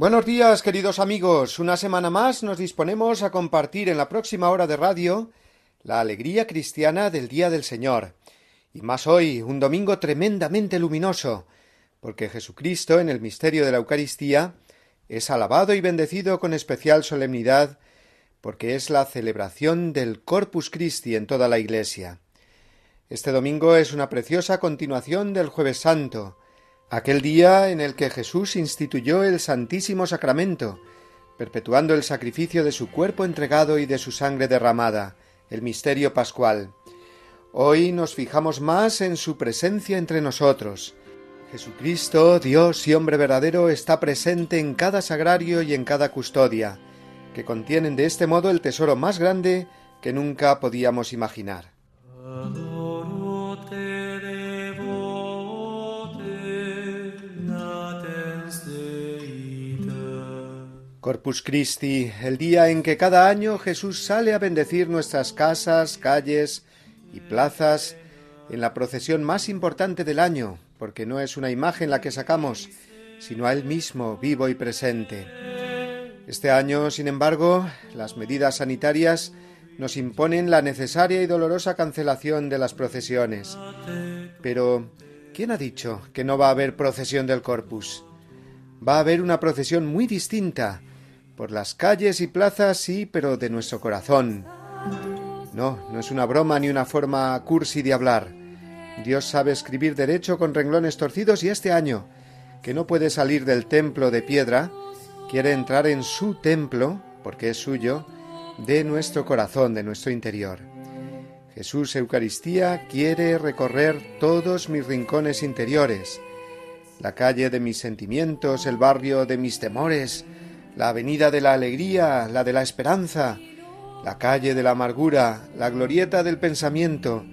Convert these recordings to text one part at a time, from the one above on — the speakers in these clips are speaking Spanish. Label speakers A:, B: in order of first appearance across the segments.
A: Buenos días, queridos amigos. Una semana más nos disponemos a compartir en la próxima hora de radio la alegría cristiana del Día del Señor. Y más hoy, un domingo tremendamente luminoso, porque Jesucristo, en el misterio de la Eucaristía, es alabado y bendecido con especial solemnidad, porque es la celebración del Corpus Christi en toda la Iglesia. Este domingo es una preciosa continuación del Jueves Santo, aquel día en el que Jesús instituyó el Santísimo Sacramento, perpetuando el sacrificio de su cuerpo entregado y de su sangre derramada, el misterio pascual. Hoy nos fijamos más en su presencia entre nosotros. Jesucristo, Dios y hombre verdadero, está presente en cada sagrario y en cada custodia, que contienen de este modo el tesoro más grande que nunca podíamos imaginar. Corpus Christi, el día en que cada año Jesús sale a bendecir nuestras casas, calles y plazas en la procesión más importante del año, porque no es una imagen la que sacamos, sino a Él mismo, vivo y presente. Este año, sin embargo, las medidas sanitarias nos imponen la necesaria y dolorosa cancelación de las procesiones. Pero, ¿quién ha dicho que no va a haber procesión del Corpus? Va a haber una procesión muy distinta, por las calles y plazas sí, pero de nuestro corazón. No, no es una broma ni una forma cursi de hablar. Dios sabe escribir derecho con renglones torcidos y este año, que no puede salir del templo de piedra, quiere entrar en su templo, porque es suyo, de nuestro corazón, de nuestro interior. Jesús Eucaristía quiere recorrer todos mis rincones interiores, la calle de mis sentimientos, el barrio de mis temores, la avenida de la alegría, la de la esperanza, la calle de la amargura, la glorieta del pensamiento,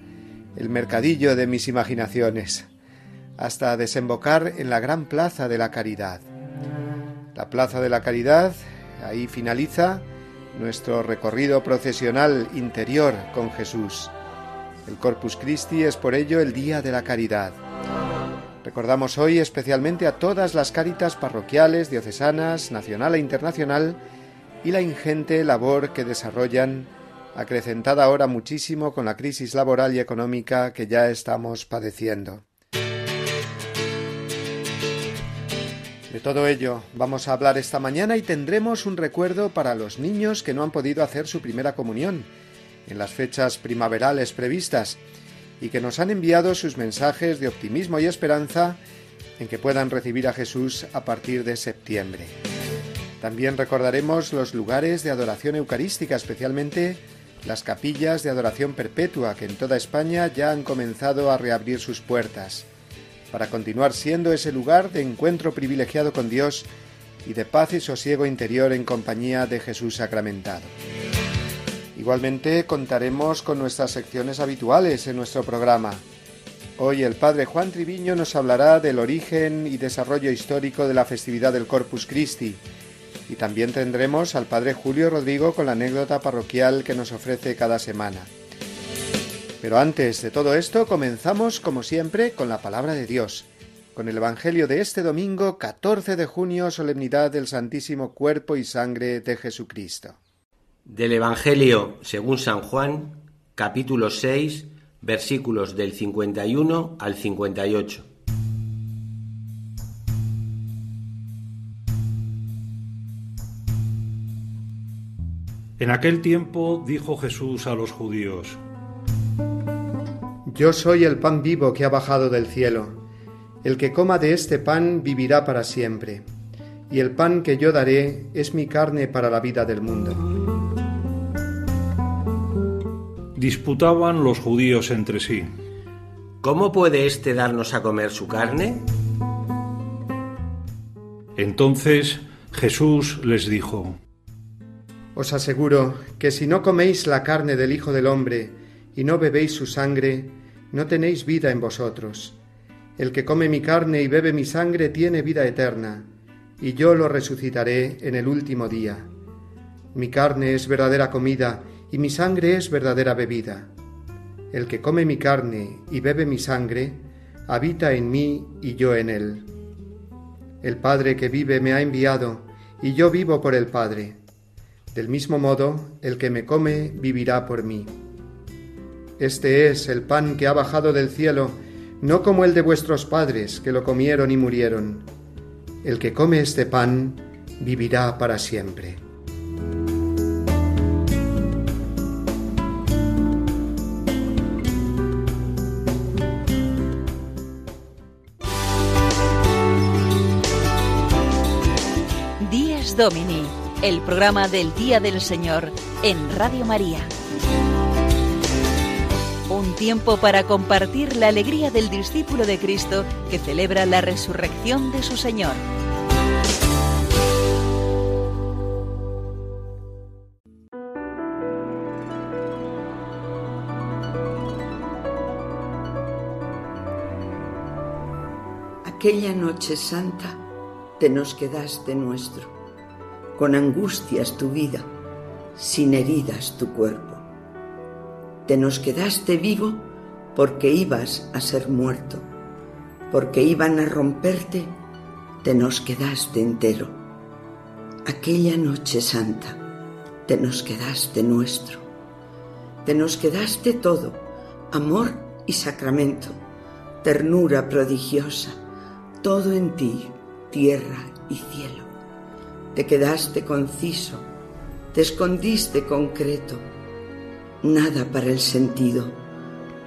A: el mercadillo de mis imaginaciones, hasta desembocar en la gran plaza de la caridad. La plaza de la caridad, ahí finaliza nuestro recorrido procesional interior con Jesús. El Corpus Christi es por ello el día de la caridad. Recordamos hoy especialmente a todas las cáritas parroquiales, diocesanas, nacional e internacional y la ingente labor que desarrollan, acrecentada ahora muchísimo con la crisis laboral y económica que ya estamos padeciendo. De todo ello vamos a hablar esta mañana y tendremos un recuerdo para los niños que no han podido hacer su primera comunión en las fechas primaverales previstas y que nos han enviado sus mensajes de optimismo y esperanza en que puedan recibir a Jesús a partir de septiembre. También recordaremos los lugares de adoración eucarística, especialmente las capillas de adoración perpetua que en toda España ya han comenzado a reabrir sus puertas, para continuar siendo ese lugar de encuentro privilegiado con Dios y de paz y sosiego interior en compañía de Jesús sacramentado. Igualmente contaremos con nuestras secciones habituales en nuestro programa. Hoy el padre Juan Triviño nos hablará del origen y desarrollo histórico de la festividad del Corpus Christi. Y también tendremos al padre Julio Rodrigo con la anécdota parroquial que nos ofrece cada semana. Pero antes de todo esto, comenzamos como siempre con la palabra de Dios, con el Evangelio de este domingo 14 de junio, solemnidad del Santísimo Cuerpo y Sangre de Jesucristo.
B: Del Evangelio según San Juan, capítulo 6, versículos del 51 al 58.
C: En aquel tiempo dijo Jesús a los judíos,
A: Yo soy el pan vivo que ha bajado del cielo. El que coma de este pan vivirá para siempre. Y el pan que yo daré es mi carne para la vida del mundo.
C: Disputaban los judíos entre sí.
B: ¿Cómo puede éste darnos a comer su carne?
C: Entonces Jesús les dijo,
A: Os aseguro que si no coméis la carne del Hijo del Hombre y no bebéis su sangre, no tenéis vida en vosotros. El que come mi carne y bebe mi sangre tiene vida eterna, y yo lo resucitaré en el último día. Mi carne es verdadera comida y mi sangre es verdadera bebida. El que come mi carne y bebe mi sangre, habita en mí y yo en él. El Padre que vive me ha enviado, y yo vivo por el Padre. Del mismo modo, el que me come vivirá por mí. Este es el pan que ha bajado del cielo, no como el de vuestros padres, que lo comieron y murieron. El que come este pan vivirá para siempre.
D: Domini, el programa del Día del Señor en Radio María. Un tiempo para compartir la alegría del discípulo de Cristo que celebra la resurrección de su Señor.
E: Aquella noche santa te nos quedaste nuestro, con angustias tu vida, sin heridas tu cuerpo. Te nos quedaste vivo porque ibas a ser muerto, porque iban a romperte, te nos quedaste entero. Aquella noche santa te nos quedaste nuestro, te nos quedaste todo, amor y sacramento, ternura prodigiosa, todo en ti, tierra y cielo. Te quedaste conciso, te escondiste concreto, nada para el sentido,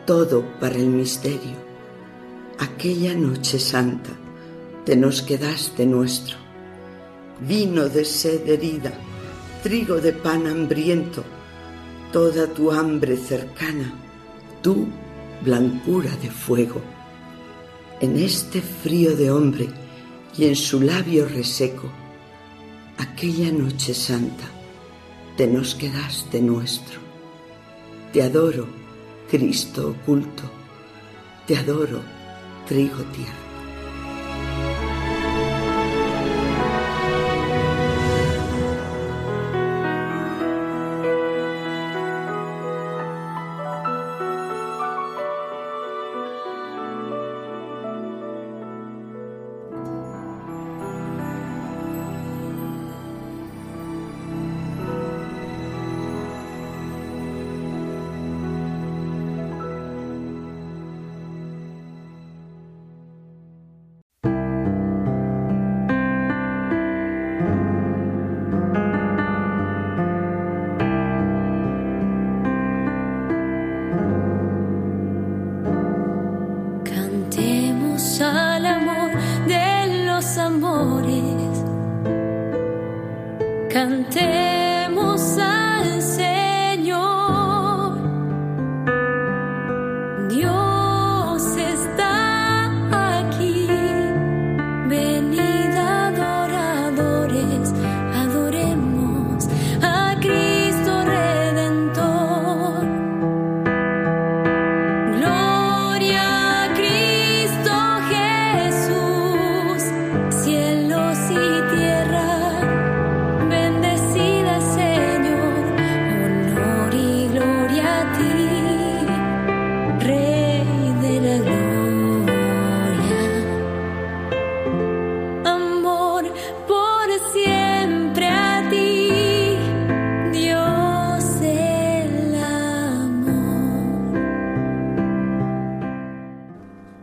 E: todo para el misterio. Aquella noche santa te nos quedaste nuestro, vino de sed herida, trigo de pan hambriento, toda tu hambre cercana, tú blancura de fuego. En este frío de hombre, y en su labio reseco, aquella noche santa, te nos quedaste nuestro. Te adoro, Cristo oculto, te adoro, trigo tierno.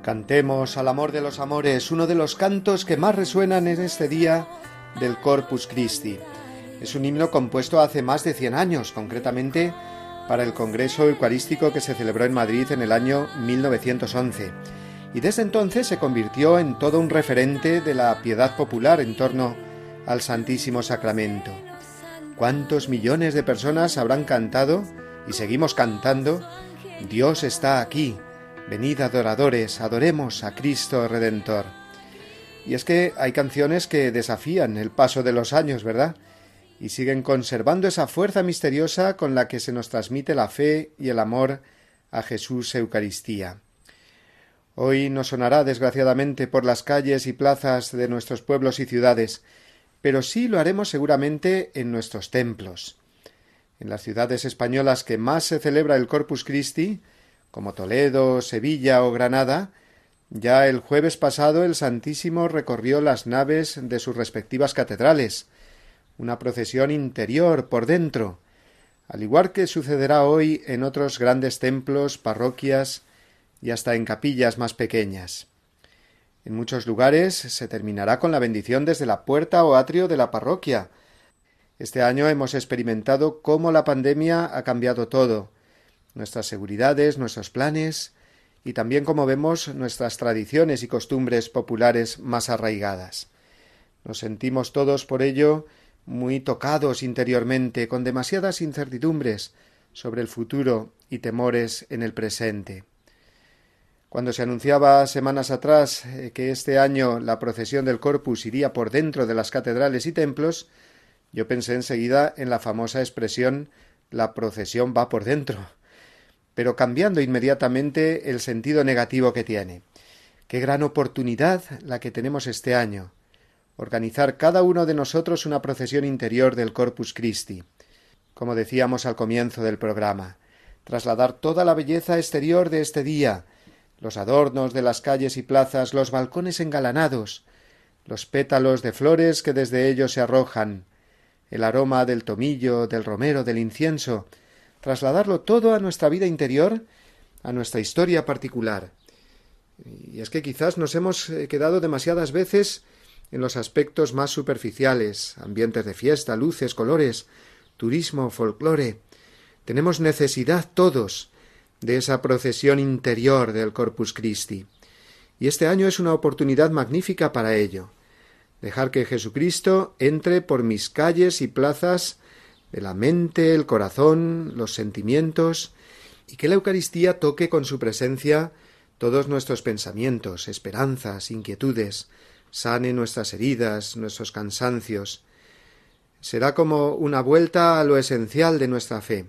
F: Cantemos al amor de los amores,
A: uno de los cantos que más resuenan en este día del Corpus Christi. Es un himno compuesto hace más de 100 años, concretamente para el Congreso Eucarístico que se celebró en Madrid en el año 1911. Y desde entonces se convirtió en todo un referente de la piedad popular en torno al Santísimo Sacramento. ¿Cuántos millones de personas habrán cantado y seguimos cantando, Dios está aquí, venid adoradores, adoremos a Cristo Redentor. Y es que hay canciones que desafían el paso de los años, ¿verdad? Y siguen conservando esa fuerza misteriosa con la que se nos transmite la fe y el amor a Jesús Eucaristía. Hoy no sonará desgraciadamente por las calles y plazas de nuestros pueblos y ciudades, pero sí lo haremos seguramente en nuestros templos. En las ciudades españolas que más se celebra el Corpus Christi, como Toledo, Sevilla o Granada, ya el jueves pasado el Santísimo recorrió las naves de sus respectivas catedrales, una procesión interior por dentro, al igual que sucederá hoy en otros grandes templos, parroquias y hasta en capillas más pequeñas. En muchos lugares se terminará con la bendición desde la puerta o atrio de la parroquia. Este año hemos experimentado cómo la pandemia ha cambiado todo, nuestras seguridades, nuestros planes, y también como vemos nuestras tradiciones y costumbres populares más arraigadas. Nos sentimos todos por ello muy tocados interiormente, con demasiadas incertidumbres sobre el futuro y temores en el presente. Cuando se anunciaba semanas atrás eh, que este año la procesión del Corpus iría por dentro de las catedrales y templos, yo pensé enseguida en la famosa expresión la procesión va por dentro, pero cambiando inmediatamente el sentido negativo que tiene. Qué gran oportunidad la que tenemos este año. Organizar cada uno de nosotros una procesión interior del Corpus Christi, como decíamos al comienzo del programa, trasladar toda la belleza exterior de este día, los adornos de las calles y plazas, los balcones engalanados, los pétalos de flores que desde ellos se arrojan, el aroma del tomillo, del romero, del incienso, trasladarlo todo a nuestra vida interior, a nuestra historia particular. Y es que quizás nos hemos eh, quedado demasiadas veces en los aspectos más superficiales, ambientes de fiesta, luces, colores, turismo, folclore. Tenemos necesidad todos de esa procesión interior del Corpus Christi. Y este año es una oportunidad magnífica para ello. Dejar que Jesucristo entre por mis calles y plazas de la mente, el corazón, los sentimientos, y que la Eucaristía toque con su presencia todos nuestros pensamientos, esperanzas, inquietudes, sane nuestras heridas, nuestros cansancios. Será como una vuelta a lo esencial de nuestra fe,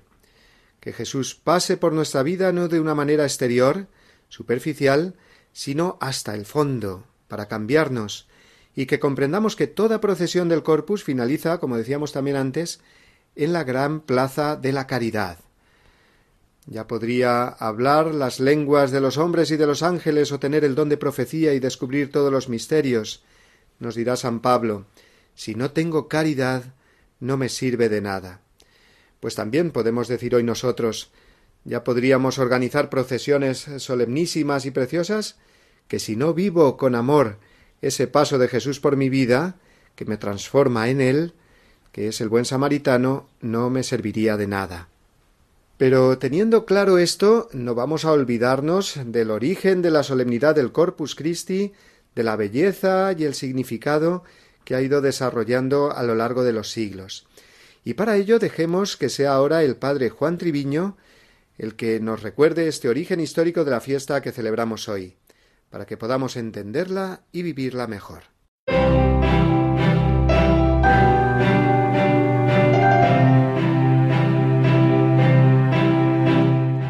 A: que Jesús pase por nuestra vida no de una manera exterior, superficial, sino hasta el fondo, para cambiarnos, y que comprendamos que toda procesión del corpus finaliza, como decíamos también antes, en la gran plaza de la caridad. Ya podría hablar las lenguas de los hombres y de los ángeles o tener el don de profecía y descubrir todos los misterios. Nos dirá San Pablo, si no tengo caridad, no me sirve de nada. Pues también podemos decir hoy nosotros ya podríamos organizar procesiones solemnísimas y preciosas que si no vivo con amor ese paso de Jesús por mi vida, que me transforma en él, que es el buen samaritano, no me serviría de nada. Pero teniendo claro esto, no vamos a olvidarnos del origen de la solemnidad del Corpus Christi, de la belleza y el significado que ha ido desarrollando a lo largo de los siglos. Y para ello dejemos que sea ahora el padre Juan Triviño el que nos recuerde este origen histórico de la fiesta que celebramos hoy, para que podamos entenderla y vivirla mejor.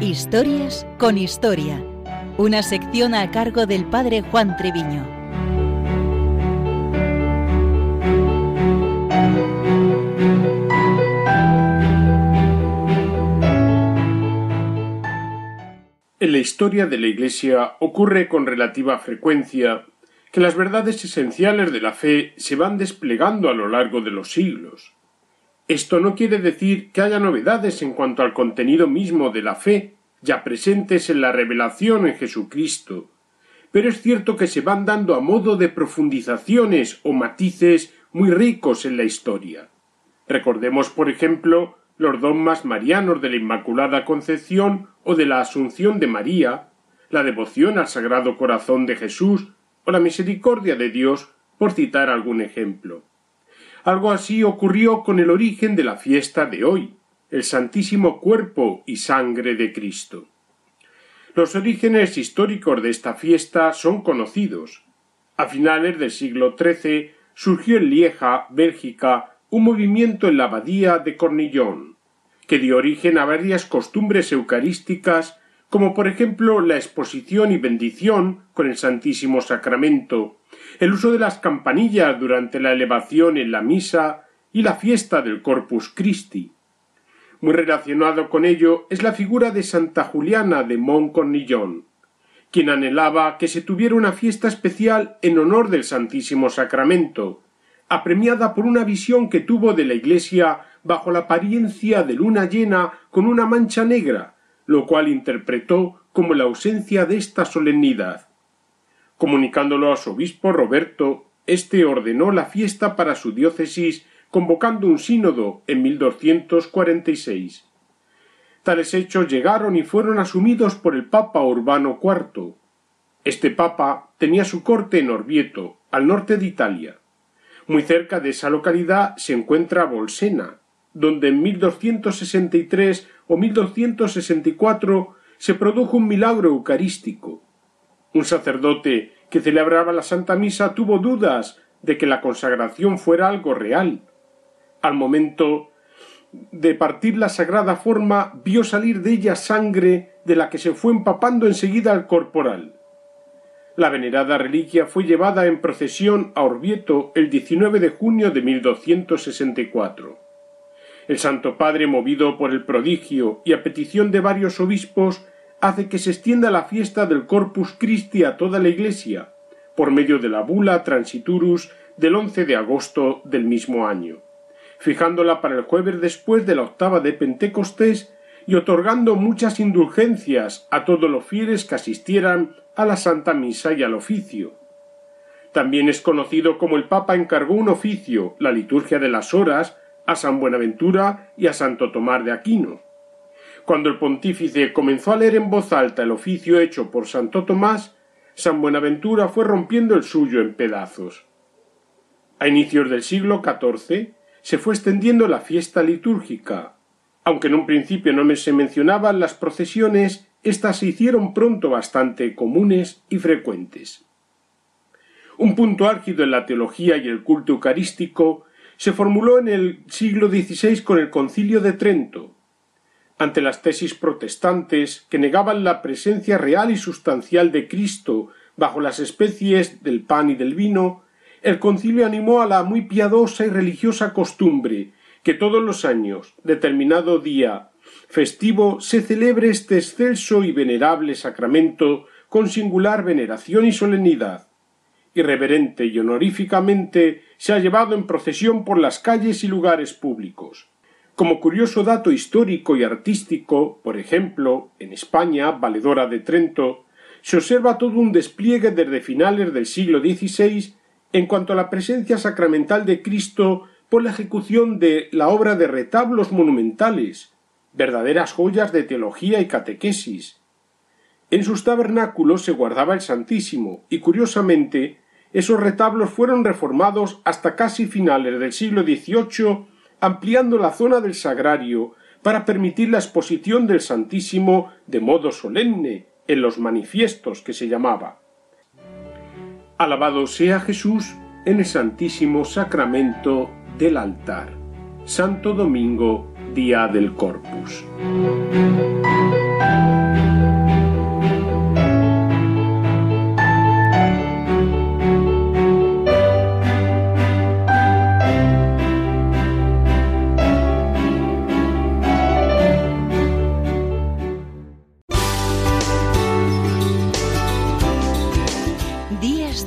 D: Historias con historia, una sección a cargo del padre Juan Triviño.
G: En la historia de la Iglesia ocurre con relativa frecuencia que las verdades esenciales de la fe se van desplegando a lo largo de los siglos. Esto no quiere decir que haya novedades en cuanto al contenido mismo de la fe ya presentes en la revelación en Jesucristo, pero es cierto que se van dando a modo de profundizaciones o matices muy ricos en la historia. Recordemos, por ejemplo, los dogmas marianos de la Inmaculada Concepción o de la Asunción de María, la devoción al Sagrado Corazón de Jesús o la misericordia de Dios, por citar algún ejemplo. Algo así ocurrió con el origen de la fiesta de hoy, el santísimo cuerpo y sangre de Cristo. Los orígenes históricos de esta fiesta son conocidos. A finales del siglo XIII surgió en Lieja, Bélgica, un movimiento en la abadía de Cornillón, que dio origen a varias costumbres eucarísticas, como por ejemplo la exposición y bendición con el Santísimo Sacramento, el uso de las campanillas durante la elevación en la misa y la fiesta del Corpus Christi. Muy relacionado con ello es la figura de Santa Juliana de Montcornillon, quien anhelaba que se tuviera una fiesta especial en honor del Santísimo Sacramento, apremiada por una visión que tuvo de la Iglesia bajo la apariencia de luna llena con una mancha negra, lo cual interpretó como la ausencia de esta solemnidad. Comunicándolo a su obispo Roberto, éste ordenó la fiesta para su diócesis convocando un sínodo en 1246. Tales hechos llegaron y fueron asumidos por el Papa Urbano IV. Este Papa tenía su corte en Orvieto, al norte de Italia. Muy cerca de esa localidad se encuentra Bolsena, donde en 1263 o 1264 se produjo un milagro eucarístico. Un sacerdote que celebraba la Santa Misa tuvo dudas de que la consagración fuera algo real al momento de partir la sagrada forma, vio salir de ella sangre de la que se fue empapando enseguida al corporal. La venerada reliquia fue llevada en procesión a Orvieto el 19 de junio de 1264. El Santo Padre, movido por el prodigio y a petición de varios obispos, hace que se extienda la fiesta del Corpus Christi a toda la Iglesia, por medio de la bula Transiturus del 11 de agosto del mismo año fijándola para el jueves después de la octava de Pentecostés y otorgando muchas indulgencias a todos los fieles que asistieran a la Santa Misa y al oficio. También es conocido como el Papa encargó un oficio, la liturgia de las horas, a San Buenaventura y a Santo Tomás de Aquino. Cuando el pontífice comenzó a leer en voz alta el oficio hecho por Santo Tomás, San Buenaventura fue rompiendo el suyo en pedazos. A inicios del siglo XIV, se fue extendiendo la fiesta litúrgica. Aunque en un principio no se mencionaban las procesiones, éstas se hicieron pronto bastante comunes y frecuentes. Un punto álgido en la teología y el culto eucarístico se formuló en el siglo XVI con el Concilio de Trento. Ante las tesis protestantes que negaban la presencia real y sustancial de Cristo bajo las especies del pan y del vino, el concilio animó a la muy piadosa y religiosa costumbre que todos los años, determinado día festivo, se celebre este excelso y venerable sacramento con singular veneración y solemnidad. Irreverente y honoríficamente se ha llevado en procesión por las calles y lugares públicos. Como curioso dato histórico y artístico, por ejemplo, en España, valedora de Trento, se observa todo un despliegue desde finales del siglo XVI en cuanto a la presencia sacramental de Cristo por la ejecución de la obra de retablos monumentales, verdaderas joyas de teología y catequesis. En sus tabernáculos se guardaba el Santísimo, y curiosamente, esos retablos fueron reformados hasta casi finales del siglo XVIII, ampliando la zona del sagrario para permitir la exposición del Santísimo de modo solemne en los manifiestos que se llamaba. Alabado sea Jesús en el Santísimo Sacramento del altar. Santo Domingo, día del Corpus.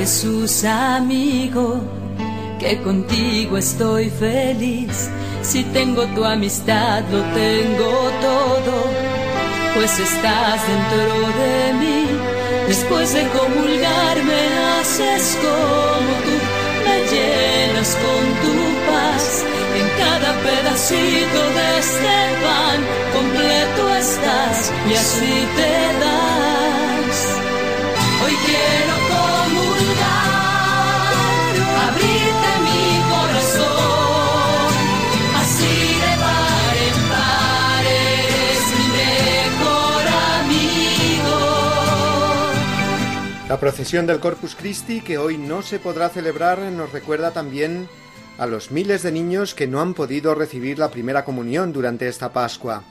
F: Jesús amigo, que contigo estoy feliz. Si tengo tu amistad, lo tengo todo, pues estás dentro de mí. Después de comulgar me haces como tú, me llenas con tu paz. En cada pedacito de este pan completo estás y así te das. Hoy quiero
A: La procesión del Corpus Christi, que hoy no se podrá celebrar, nos recuerda también a los miles de niños que no han podido recibir la primera comunión durante esta Pascua.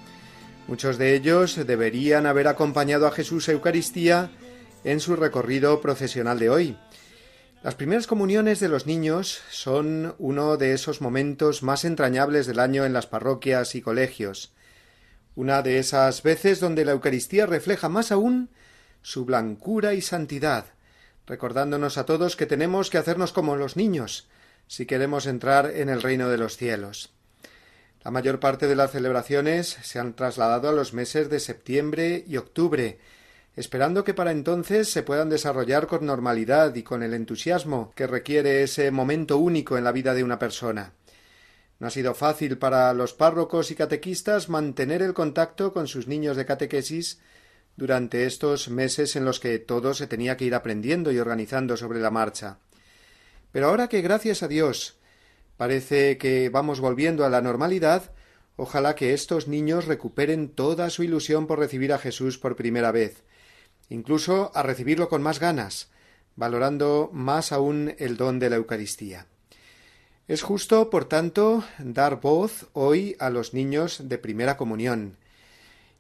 A: Muchos de ellos deberían haber acompañado a Jesús Eucaristía en su recorrido procesional de hoy. Las primeras comuniones de los niños son uno de esos momentos más entrañables del año en las parroquias y colegios. Una de esas veces donde la Eucaristía refleja más aún su blancura y santidad, recordándonos a todos que tenemos que hacernos como los niños, si queremos entrar en el reino de los cielos. La mayor parte de las celebraciones se han trasladado a los meses de septiembre y octubre, esperando que para entonces se puedan desarrollar con normalidad y con el entusiasmo que requiere ese momento único en la vida de una persona. No ha sido fácil para los párrocos y catequistas mantener el contacto con sus niños de catequesis durante estos meses en los que todo se tenía que ir aprendiendo y organizando sobre la marcha. Pero ahora que gracias a Dios parece que vamos volviendo a la normalidad, ojalá que estos niños recuperen toda su ilusión por recibir a Jesús por primera vez, incluso a recibirlo con más ganas, valorando más aún el don de la Eucaristía. Es justo, por tanto, dar voz hoy a los niños de primera comunión,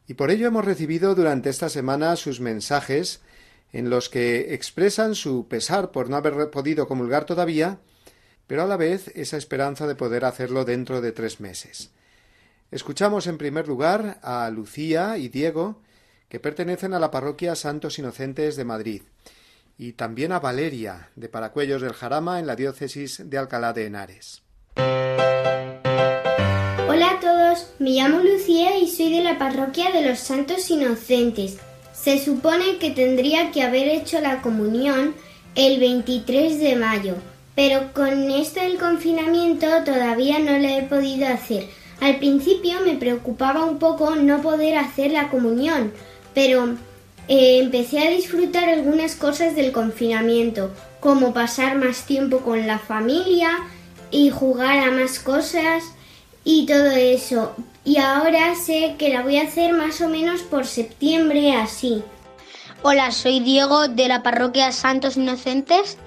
A: y por ello hemos recibido durante esta semana sus mensajes en los que expresan su pesar por no haber podido comulgar todavía, pero a la vez esa esperanza de poder hacerlo dentro de tres meses. Escuchamos en primer lugar a Lucía y Diego, que pertenecen a la parroquia Santos Inocentes de Madrid, y también a Valeria, de Paracuellos del Jarama, en la diócesis de Alcalá de Henares.
H: Hola a todos, me llamo Lucía y soy de la parroquia de los Santos Inocentes. Se supone que tendría que haber hecho la comunión el 23 de mayo, pero con esto del confinamiento todavía no la he podido hacer. Al principio me preocupaba un poco no poder hacer la comunión, pero eh, empecé a disfrutar algunas cosas del confinamiento, como pasar más tiempo con la familia y jugar a más cosas y todo eso. Y ahora sé que la voy a hacer más o menos por septiembre así.
I: Hola, soy Diego de la parroquia Santos Inocentes.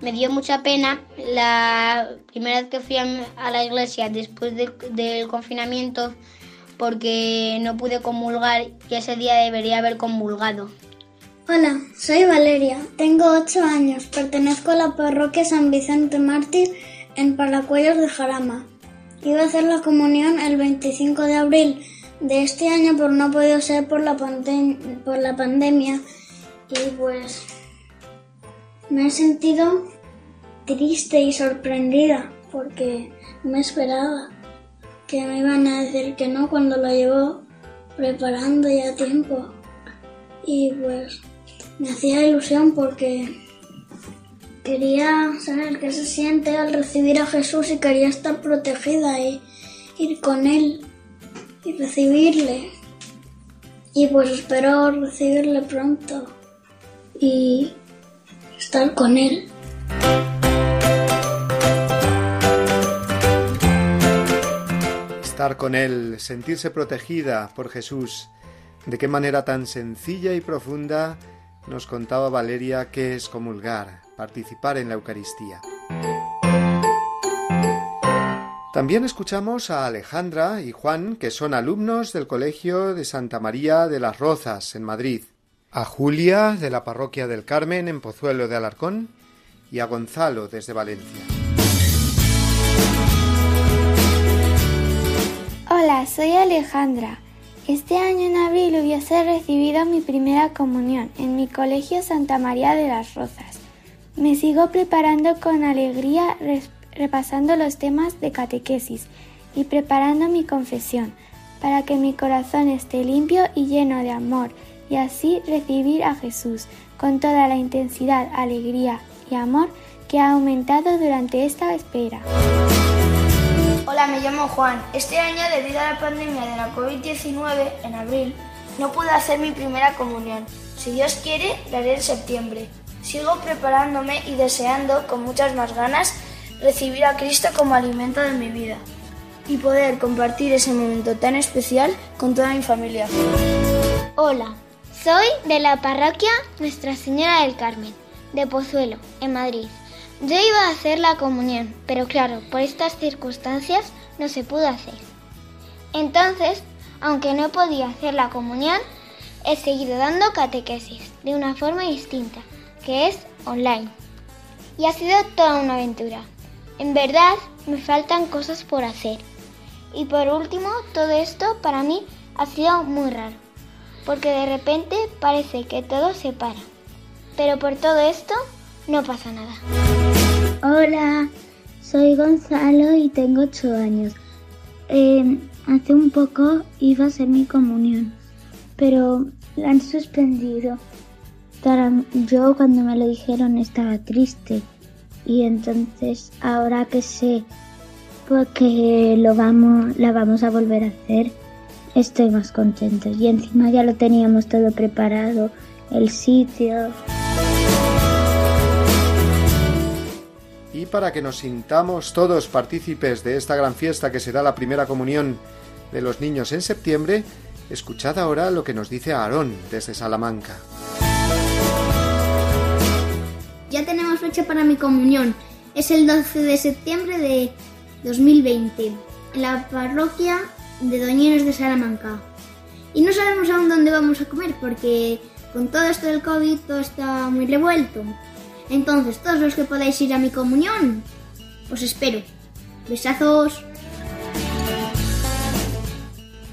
I: Me dio mucha pena la primera vez que fui a la iglesia después de- del confinamiento porque no pude comulgar y ese día debería haber comulgado.
J: Hola, soy Valeria, tengo 8 años, pertenezco a la parroquia San Vicente Mártir en Paracuellos de Jarama. Iba a hacer la comunión el 25 de abril de este año, pero no ha podido ser por la, pandemia y pues me he sentido triste y sorprendida porque me esperaba que me iban a decir que no cuando lo llevo preparando ya tiempo. Y pues me hacía ilusión porque quería saber qué se siente al recibir a Jesús y quería estar protegida y ir con Él y recibirle. Y pues espero recibirle pronto y estar con Él.
A: Estar con Él, sentirse protegida por Jesús. De qué manera tan sencilla y profunda nos contaba Valeria qué es comulgar, participar en la Eucaristía. También escuchamos a Alejandra y Juan, que son alumnos del Colegio de Santa María de las Rozas, en Madrid, a Julia, de la Parroquia del Carmen, en Pozuelo de Alarcón, y a Gonzalo, desde Valencia.
K: Hola, soy Alejandra. Este año en abril hubiese recibido mi primera comunión en mi colegio Santa María de las Rozas. Me sigo preparando con alegría repasando los temas de catequesis y preparando mi confesión, para que mi corazón esté limpio y lleno de amor, y así recibir a Jesús con toda la intensidad, alegría y amor que ha aumentado durante esta espera.
L: Hola, me llamo Juan. Este año, debido a la pandemia de la COVID-19, en abril, no pude hacer mi primera comunión. Si Dios quiere, la haré en septiembre. Sigo preparándome y deseando, con muchas más ganas, recibir a Cristo como alimento de mi vida y poder compartir ese momento tan especial con toda mi familia.
M: Hola, soy de la parroquia Nuestra Señora del Carmen, de Pozuelo, en Madrid. Yo iba a hacer la comunión, pero claro, por estas circunstancias no se pudo hacer. Entonces, aunque no podía hacer la comunión, he seguido dando catequesis de una forma distinta, que es online. Y ha sido toda una aventura. En verdad, me faltan cosas por hacer. Y por último, todo esto para mí ha sido muy raro, porque de repente parece que todo se para. Pero por todo esto no pasa nada.
N: Hola, soy Gonzalo y tengo 8 años. Em, hace un poco iba a ser mi comunión, pero la han suspendido. Yo cuando me lo dijeron estaba triste y entonces ahora que sé porque lo vamos, la vamos a volver a hacer, estoy más contento. Y encima ya lo teníamos todo preparado, el sitio.
A: Y para que nos sintamos todos partícipes de esta gran fiesta que será la primera comunión de los niños en septiembre, escuchad ahora lo que nos dice Aarón desde Salamanca.
O: Ya tenemos fecha para mi comunión. Es el 12 de septiembre de 2020, en la parroquia de Doñeros de Salamanca. Y no sabemos aún dónde vamos a comer porque con todo esto del COVID todo está muy revuelto. Entonces, todos los que podáis ir a mi comunión, os espero. Besazos.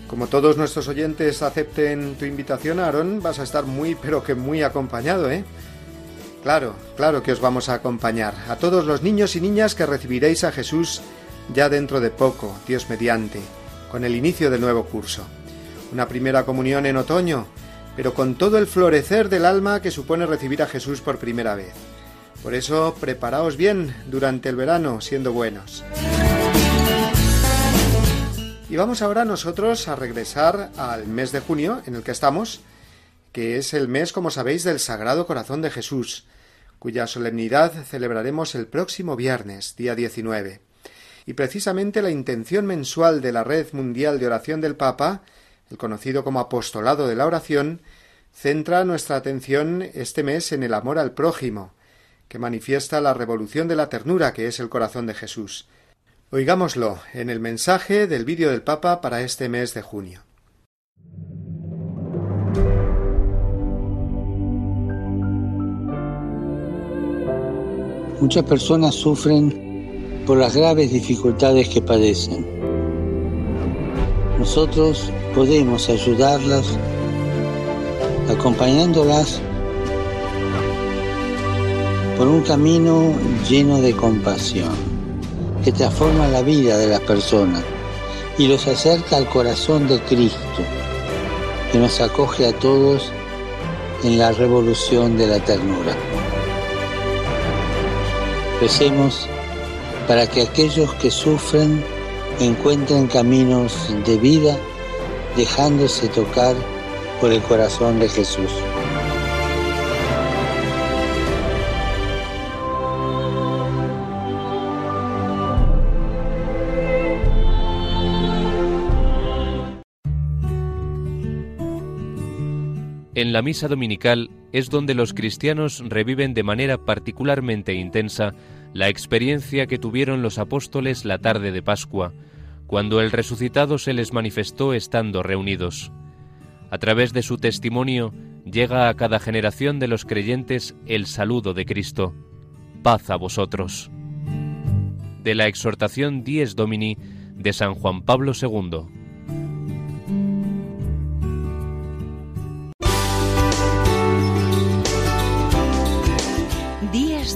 A: Como todos nuestros oyentes acepten tu invitación, Aaron, vas a estar muy, pero que muy acompañado, ¿eh? Claro, claro que os vamos a acompañar. A todos los niños y niñas que recibiréis a Jesús ya dentro de poco, Dios mediante, con el inicio del nuevo curso. Una primera comunión en otoño, pero con todo el florecer del alma que supone recibir a Jesús por primera vez. Por eso, preparaos bien durante el verano, siendo buenos. Y vamos ahora nosotros a regresar al mes de junio en el que estamos, que es el mes, como sabéis, del Sagrado Corazón de Jesús, cuya solemnidad celebraremos el próximo viernes, día 19. Y precisamente la intención mensual de la Red Mundial de Oración del Papa, el conocido como Apostolado de la Oración, centra nuestra atención este mes en el amor al prójimo, que manifiesta la revolución de la ternura que es el corazón de Jesús. Oigámoslo en el mensaje del vídeo del Papa para este mes de junio.
P: Muchas personas sufren por las graves dificultades que padecen. Nosotros podemos ayudarlas acompañándolas por un camino lleno de compasión, que transforma la vida de las personas y los acerca al corazón de Cristo, que nos acoge a todos en la revolución de la ternura. Recemos para que aquellos que sufren encuentren caminos de vida dejándose tocar por el corazón de Jesús.
Q: En la misa dominical es donde los cristianos reviven de manera particularmente intensa la experiencia que tuvieron los apóstoles la tarde de Pascua, cuando el resucitado se les manifestó estando reunidos. A través de su testimonio llega a cada generación de los creyentes el saludo de Cristo. Paz a vosotros. De la exhortación Dies Domini de San Juan Pablo II.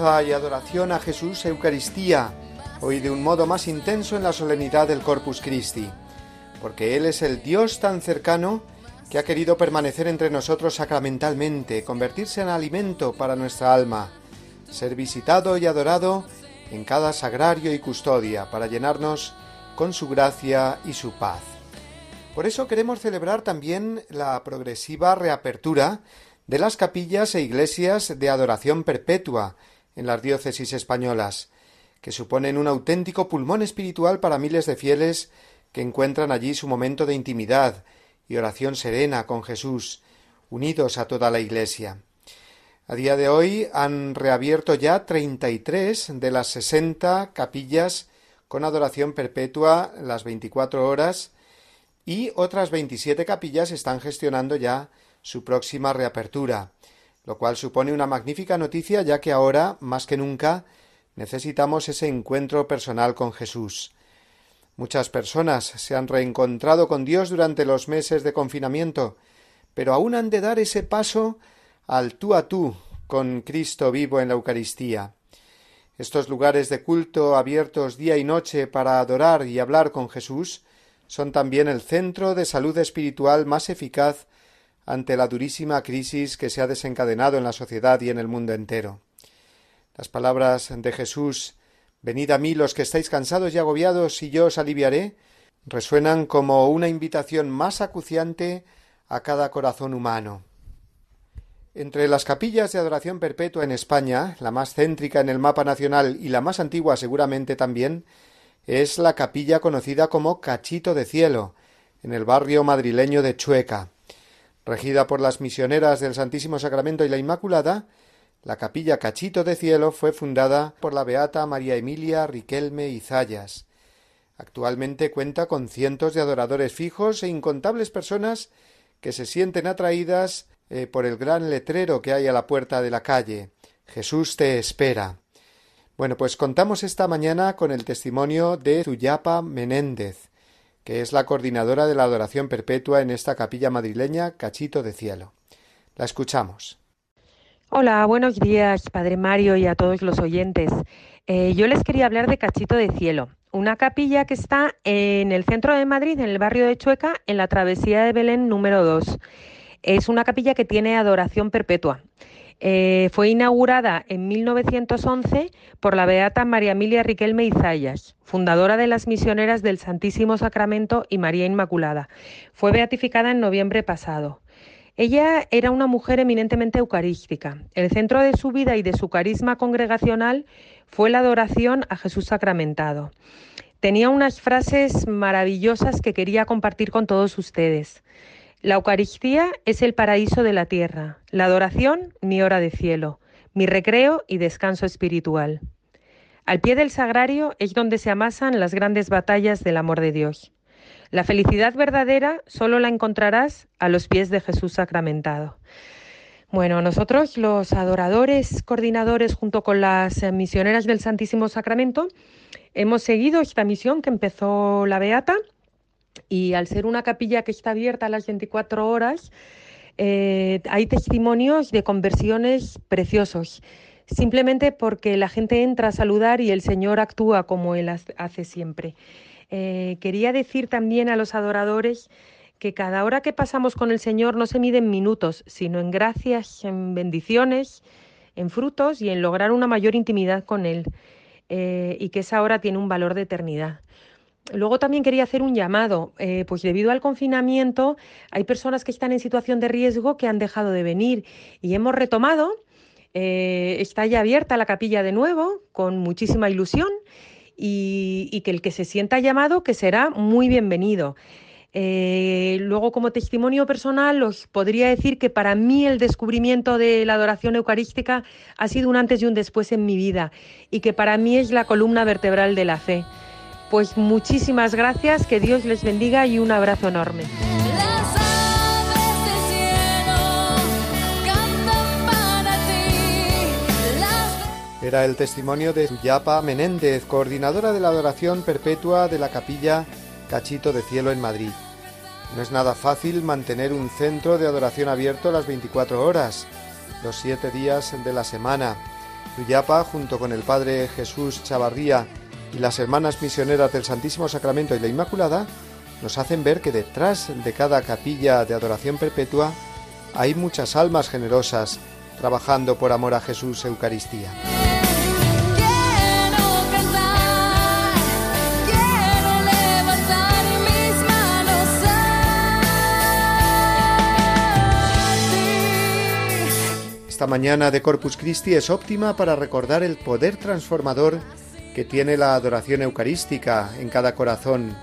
A: Y adoración a Jesús Eucaristía, hoy de un modo más intenso en la solemnidad del Corpus Christi, porque Él es el Dios tan cercano que ha querido permanecer entre nosotros sacramentalmente, convertirse en alimento para nuestra alma, ser visitado y adorado en cada sagrario y custodia, para llenarnos con su gracia y su paz. Por eso queremos celebrar también la progresiva reapertura de las capillas e iglesias de adoración perpetua en las diócesis españolas, que suponen un auténtico pulmón espiritual para miles de fieles que encuentran allí su momento de intimidad y oración serena con Jesús, unidos a toda la Iglesia. A día de hoy han reabierto ya treinta y tres de las sesenta capillas con adoración perpetua las veinticuatro horas y otras veintisiete capillas están gestionando ya su próxima reapertura, lo cual supone una magnífica noticia ya que ahora, más que nunca, necesitamos ese encuentro personal con Jesús. Muchas personas se han reencontrado con Dios durante los meses de confinamiento, pero aún han de dar ese paso al tú a tú con Cristo vivo en la Eucaristía. Estos lugares de culto abiertos día y noche para adorar y hablar con Jesús son también el centro de salud espiritual más eficaz ante la durísima crisis que se ha desencadenado en la sociedad y en el mundo entero. Las palabras de Jesús Venid a mí los que estáis cansados y agobiados, y yo os aliviaré, resuenan como una invitación más acuciante a cada corazón humano. Entre las capillas de adoración perpetua en España, la más céntrica en el mapa nacional y la más antigua seguramente también, es la capilla conocida como Cachito de Cielo, en el barrio madrileño de Chueca. Regida por las misioneras del Santísimo Sacramento y la Inmaculada, la capilla Cachito de Cielo fue fundada por la beata María Emilia Riquelme y Zayas. Actualmente cuenta con cientos de adoradores fijos e incontables personas que se sienten atraídas eh, por el gran letrero que hay a la puerta de la calle. Jesús te espera. Bueno, pues contamos esta mañana con el testimonio de Zuyapa Menéndez, es la coordinadora de la adoración perpetua en esta capilla madrileña Cachito de Cielo. La escuchamos.
R: Hola, buenos días, Padre Mario, y a todos los oyentes. Eh, yo les quería hablar de Cachito de Cielo, una capilla que está en el centro de Madrid, en el barrio de Chueca, en la travesía de Belén número 2. Es una capilla que tiene adoración perpetua. Eh, fue inaugurada en 1911 por la beata María Emilia Riquelme Izayas, fundadora de las misioneras del Santísimo Sacramento y María Inmaculada. Fue beatificada en noviembre pasado. Ella era una mujer eminentemente eucarística. El centro de su vida y de su carisma congregacional fue la adoración a Jesús sacramentado. Tenía unas frases maravillosas que quería compartir con todos ustedes. La Eucaristía es el paraíso de la tierra, la adoración mi hora de cielo, mi recreo y descanso espiritual. Al pie del sagrario es donde se amasan las grandes batallas del amor de Dios. La felicidad verdadera solo la encontrarás a los pies de Jesús sacramentado. Bueno, nosotros los adoradores, coordinadores junto con las misioneras del Santísimo Sacramento, hemos seguido esta misión que empezó la Beata y al ser una capilla que está abierta a las 24 horas, eh, hay testimonios de conversiones preciosos, simplemente porque la gente entra a saludar y el Señor actúa como Él hace siempre. Eh, quería decir también a los adoradores que cada hora que pasamos con el Señor no se mide en minutos, sino en gracias, en bendiciones, en frutos y en lograr una mayor intimidad con Él, eh, y que esa hora tiene un valor de eternidad. Luego también quería hacer un llamado, eh, pues debido al confinamiento hay personas que están en situación de riesgo que han dejado de venir y hemos retomado, eh, está ya abierta la capilla de nuevo con muchísima ilusión y, que el que se sienta llamado que será muy bienvenido. Eh, luego, como testimonio personal, os podría decir que para mí el descubrimiento de la adoración eucarística ha sido un antes y un después en mi vida y que para mí es la columna vertebral de la fe. Pues muchísimas gracias, que Dios les bendiga y un abrazo enorme.
A: Era el testimonio de Yapa Menéndez, coordinadora de la adoración perpetua de la capilla Cachito de Cielo en Madrid. No es nada fácil mantener un centro de adoración abierto las 24 horas, los 7 días de la semana. Uyapa, junto con el Padre Jesús Chavarría y las hermanas misioneras del Santísimo Sacramento y la Inmaculada, nos hacen ver que detrás de cada capilla de adoración perpetua hay muchas almas generosas trabajando por amor a Jesús Eucaristía. Esta mañana de Corpus Christi es óptima para recordar el poder transformador que tiene la adoración eucarística en cada corazón.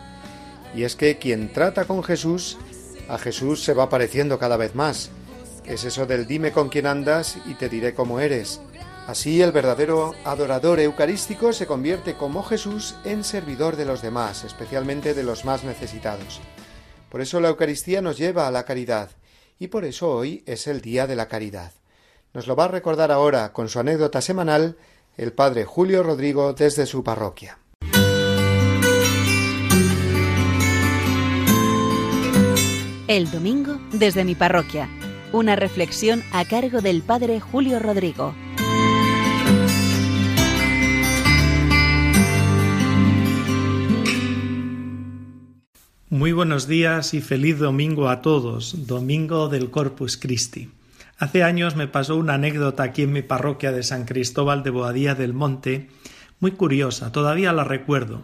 A: Y es que quien trata con Jesús, a Jesús se va pareciendo cada vez más. Es eso del dime con quién andas y te diré cómo eres. Así el verdadero adorador eucarístico se convierte como Jesús en servidor de los demás, especialmente de los más necesitados. Por eso la Eucaristía nos lleva a la caridad, y por eso hoy es el Día de la Caridad. Nos lo va a recordar ahora con su anécdota semanal el padre Julio Rodrigo desde su parroquia.
D: El domingo desde mi parroquia. Una reflexión a cargo del padre Julio Rodrigo.
S: Muy buenos días y feliz domingo a todos, domingo del Corpus Christi. Hace años me pasó una anécdota aquí en mi parroquia de San Cristóbal de Boadía del Monte, muy curiosa, todavía la recuerdo.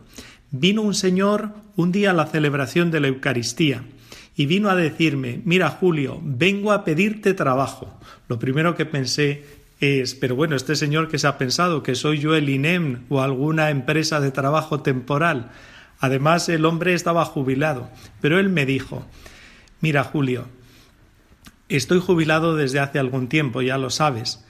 S: Vino un señor un día a la celebración de la Eucaristía y vino a decirme, mira Julio, vengo a pedirte trabajo. Lo primero que pensé es, pero bueno, este señor que se ha pensado que soy yo el INEM o alguna empresa de trabajo temporal. Además, el hombre estaba jubilado, pero él me dijo, mira Julio, Estoy jubilado desde hace algún tiempo, ya lo sabes.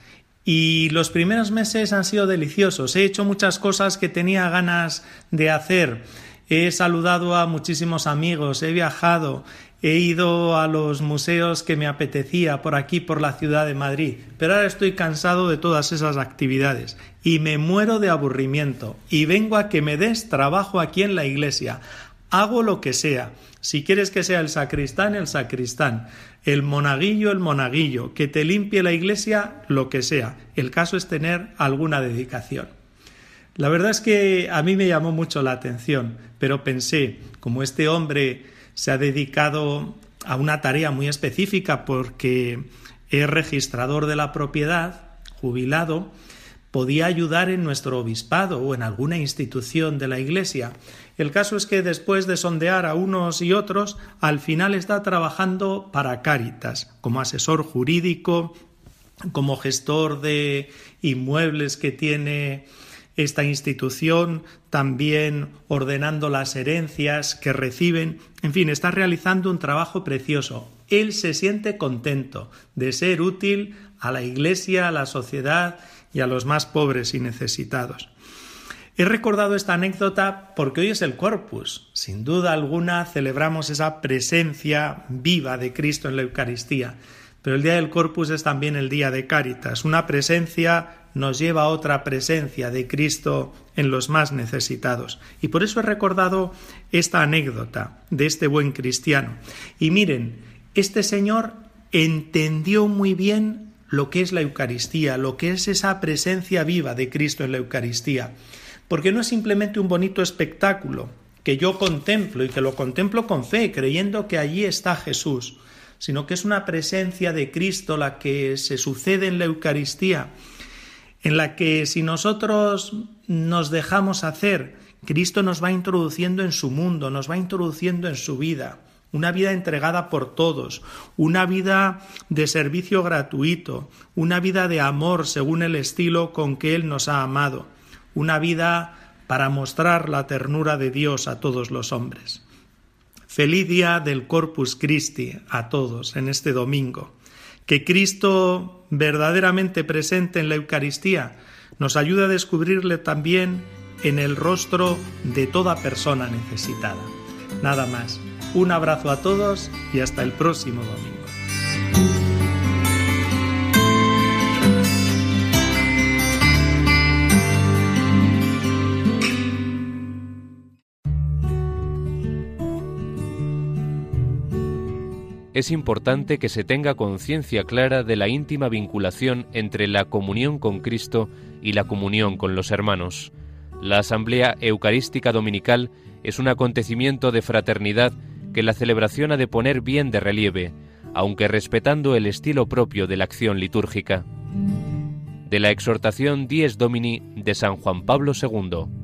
S: Y los primeros meses han sido deliciosos. He hecho muchas cosas que tenía ganas de hacer. He saludado a muchísimos amigos, he viajado, he ido a los museos que me apetecía por aquí, por la ciudad de Madrid. Pero ahora estoy cansado de todas esas actividades y me muero de aburrimiento. Y vengo a que me des trabajo aquí en la iglesia. Hago lo que sea. Si quieres que sea el sacristán, el sacristán el monaguillo, el monaguillo, que te limpie la iglesia, lo que sea. El caso es tener alguna dedicación. La verdad es que a mí me llamó mucho la atención, pero pensé, como este hombre se ha dedicado a una tarea muy específica porque es registrador de la propiedad, jubilado, podía ayudar en nuestro obispado o en alguna institución de la Iglesia. El caso es que después de sondear a unos y otros, al final está trabajando para Cáritas, como asesor jurídico, como gestor de inmuebles que tiene esta institución, también ordenando las herencias que reciben, en fin, está realizando un trabajo precioso. Él se siente contento de ser útil a la Iglesia, a la sociedad y a los más pobres y necesitados. He recordado esta anécdota porque hoy es el Corpus. Sin duda alguna celebramos esa presencia viva de Cristo en la Eucaristía. Pero el día del Corpus es también el día de Cáritas. Una presencia nos lleva a otra presencia de Cristo en los más necesitados. Y por eso he recordado esta anécdota de este buen cristiano. Y miren, este señor entendió muy bien lo que es la Eucaristía, lo que es esa presencia viva de Cristo en la Eucaristía, porque no es simplemente un bonito espectáculo, que yo contemplo y que lo contemplo con fe, creyendo que allí está Jesús, sino que es una presencia de Cristo la que se sucede en la Eucaristía, en la que si nosotros nos dejamos hacer, Cristo nos va introduciendo en su mundo, nos va introduciendo en su vida, una vida entregada por todos, una vida de servicio gratuito, una vida de amor según el estilo con que Él nos ha amado, una vida para mostrar la ternura de Dios a todos los hombres. Feliz día del Corpus Christi a todos en este domingo. Que Cristo verdaderamente presente en la Eucaristía nos ayude a descubrirle también en el rostro de toda persona necesitada. Nada más. Un abrazo a todos y hasta el próximo domingo.
Q: Es importante que se tenga conciencia clara de la íntima vinculación entre la comunión con Cristo y la comunión con los hermanos. La Asamblea Eucarística Dominical es un acontecimiento de fraternidad que la celebración ha de poner bien de relieve, aunque respetando el estilo propio de la acción litúrgica. De la exhortación Dies Domini de San Juan Pablo II.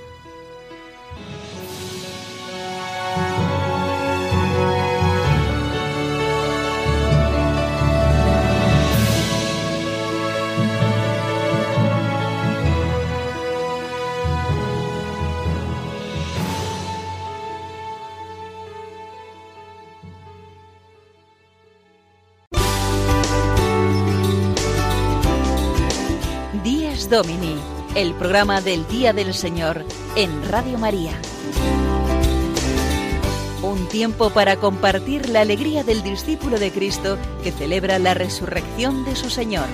D: Domini, el programa del Día del Señor en Radio María. Un tiempo para compartir la alegría del discípulo de Cristo que celebra la resurrección de su Señor.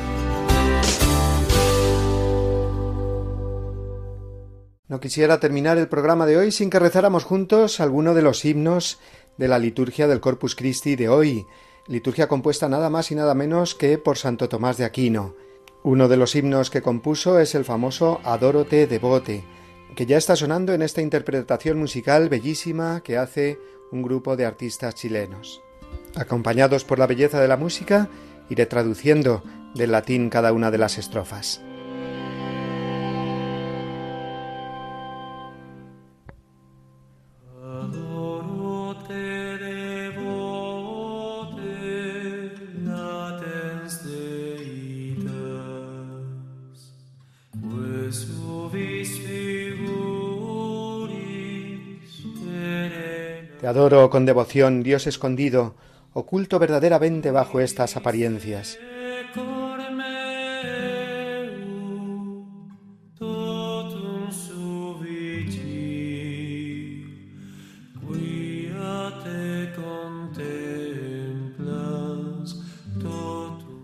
A: No quisiera terminar el programa de hoy sin que rezáramos juntos alguno de los himnos de la liturgia del Corpus Christi de hoy, liturgia compuesta nada más y nada menos que por Santo Tomás de Aquino. Uno de los himnos que compuso es el famoso Adorote Devote, que ya está sonando en esta interpretación musical bellísima que hace un grupo de artistas chilenos. Acompañados por la belleza de la música, iré traduciendo del latín cada una de las estrofas. Adoro con devoción, Dios escondido, oculto verdaderamente bajo estas apariencias.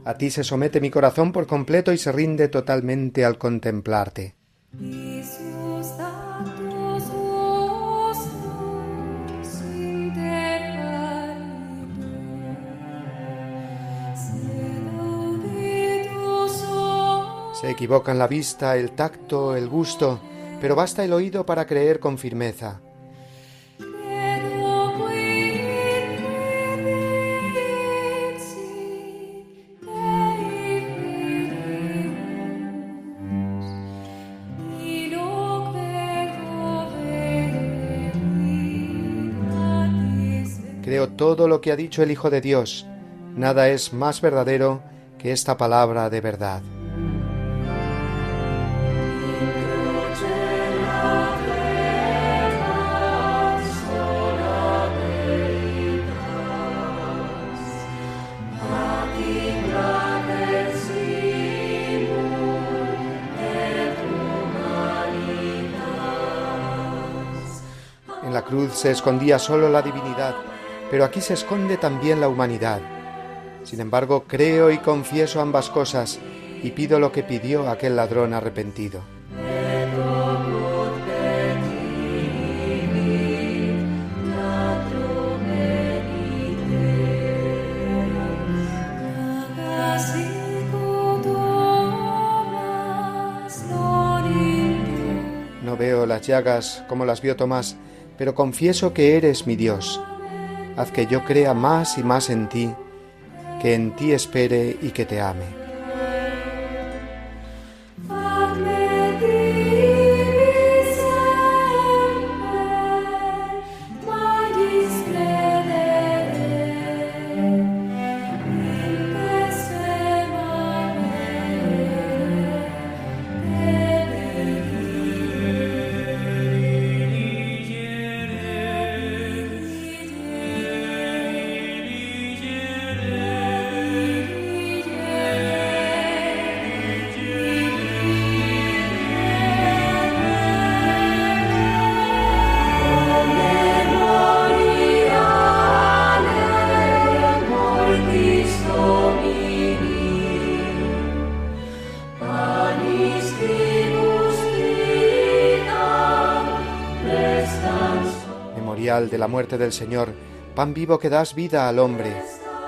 A: A ti se somete mi corazón por completo y se rinde totalmente al contemplarte. Se equivocan la vista, el tacto, el gusto, pero basta el oído para creer con firmeza. Creo todo lo que ha dicho el Hijo de Dios. Nada es más verdadero que esta palabra de verdad. Cruz se escondía solo la divinidad, pero aquí se esconde también la humanidad. Sin embargo, creo y confieso ambas cosas y pido lo que pidió aquel ladrón arrepentido. No veo las llagas como las vio Tomás, pero confieso que eres mi Dios. Haz que yo crea más y más en ti, que en ti espere y que te ame. La muerte del Señor, pan vivo que das vida al hombre,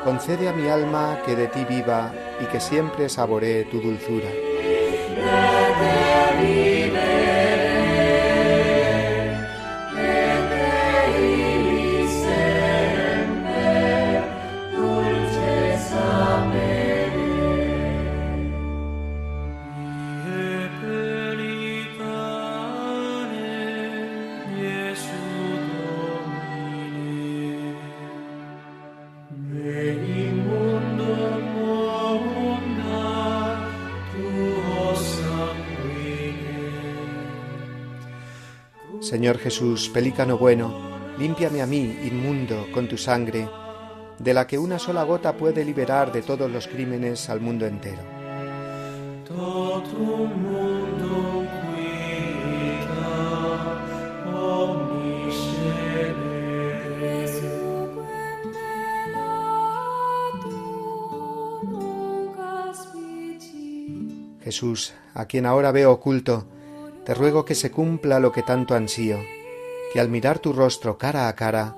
A: concede a mi alma que de ti viva y que siempre saboree tu dulzura. Señor Jesús, pelícano bueno, límpiame a mí, inmundo, con tu sangre, de la que una sola gota puede liberar de todos los crímenes al mundo entero. Jesús, a quien ahora veo oculto, te ruego que se cumpla lo que tanto ansío, que al mirar tu rostro cara a cara,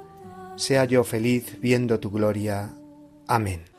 A: sea yo feliz viendo tu gloria. Amén.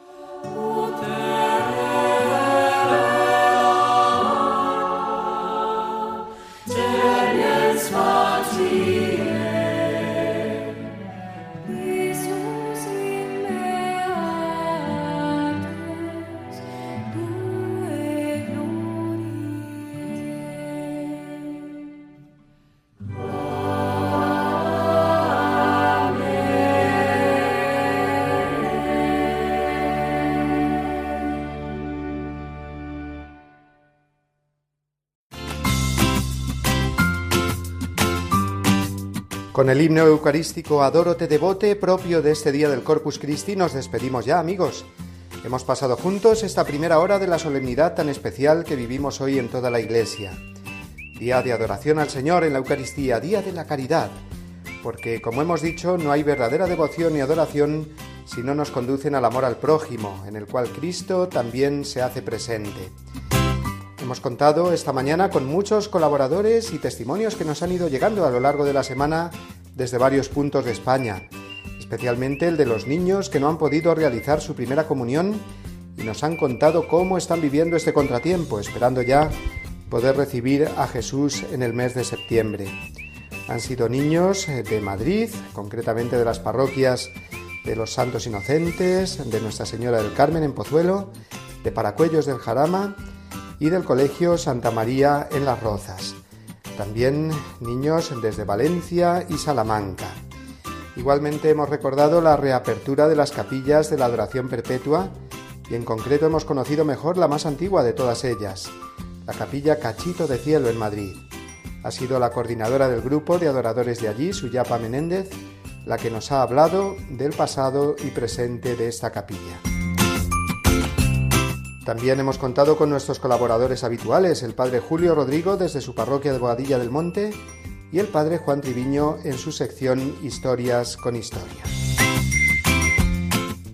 A: Con el himno eucarístico Adoro te devote propio de este día del Corpus Christi nos despedimos ya, amigos. Hemos pasado juntos esta primera hora de la solemnidad tan especial que vivimos hoy en toda la Iglesia. Día de adoración al Señor en la Eucaristía, día de la caridad, porque como hemos dicho, no hay verdadera devoción ni adoración si no nos conducen al amor al prójimo, en el cual Cristo también se hace presente. Hemos contado esta mañana con muchos colaboradores y testimonios que nos han ido llegando a lo largo de la semana desde varios puntos de España, especialmente el de los niños que no han podido realizar su primera comunión y nos han contado cómo están viviendo este contratiempo, esperando ya poder recibir a Jesús en el mes de septiembre. Han sido niños de Madrid, concretamente de las parroquias de los Santos Inocentes, de Nuestra Señora del Carmen en Pozuelo, de Paracuellos del Jarama, y del Colegio Santa María en Las Rozas. También niños desde Valencia y Salamanca. Igualmente hemos recordado la reapertura de las capillas de la adoración perpetua y en concreto hemos conocido mejor la más antigua de todas ellas, la capilla Cachito de Cielo en Madrid. Ha sido la coordinadora del grupo de adoradores de allí, Suyapa Menéndez, la que nos ha hablado del pasado y presente de esta capilla. También hemos contado con nuestros colaboradores habituales, el padre Julio Rodrigo desde su parroquia de Boadilla del Monte y el padre Juan Triviño en su sección Historias con Historia.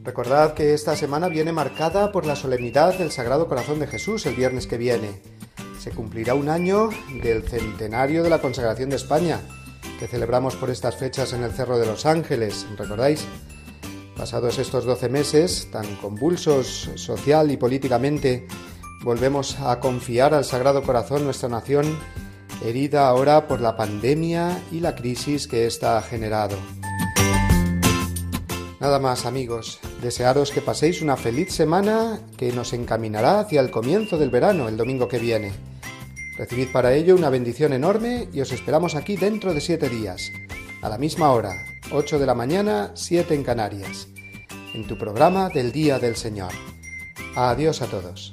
A: Recordad que esta semana viene marcada por la solemnidad del Sagrado Corazón de Jesús el viernes que viene. Se cumplirá un año del centenario de la consagración de España, que celebramos por estas fechas en el Cerro de los Ángeles, ¿recordáis? Pasados estos doce meses, tan convulsos social y políticamente, volvemos a confiar al Sagrado Corazón nuestra nación, herida ahora por la pandemia y la crisis que ésta ha generado. Nada más amigos, desearos que paséis una feliz semana que nos encaminará hacia el comienzo del verano el domingo que viene. Recibid para ello una bendición enorme y os esperamos aquí dentro de siete días, a la misma hora, 8 de la mañana, 7 en Canarias, en tu programa del Día del Señor. Adiós a todos.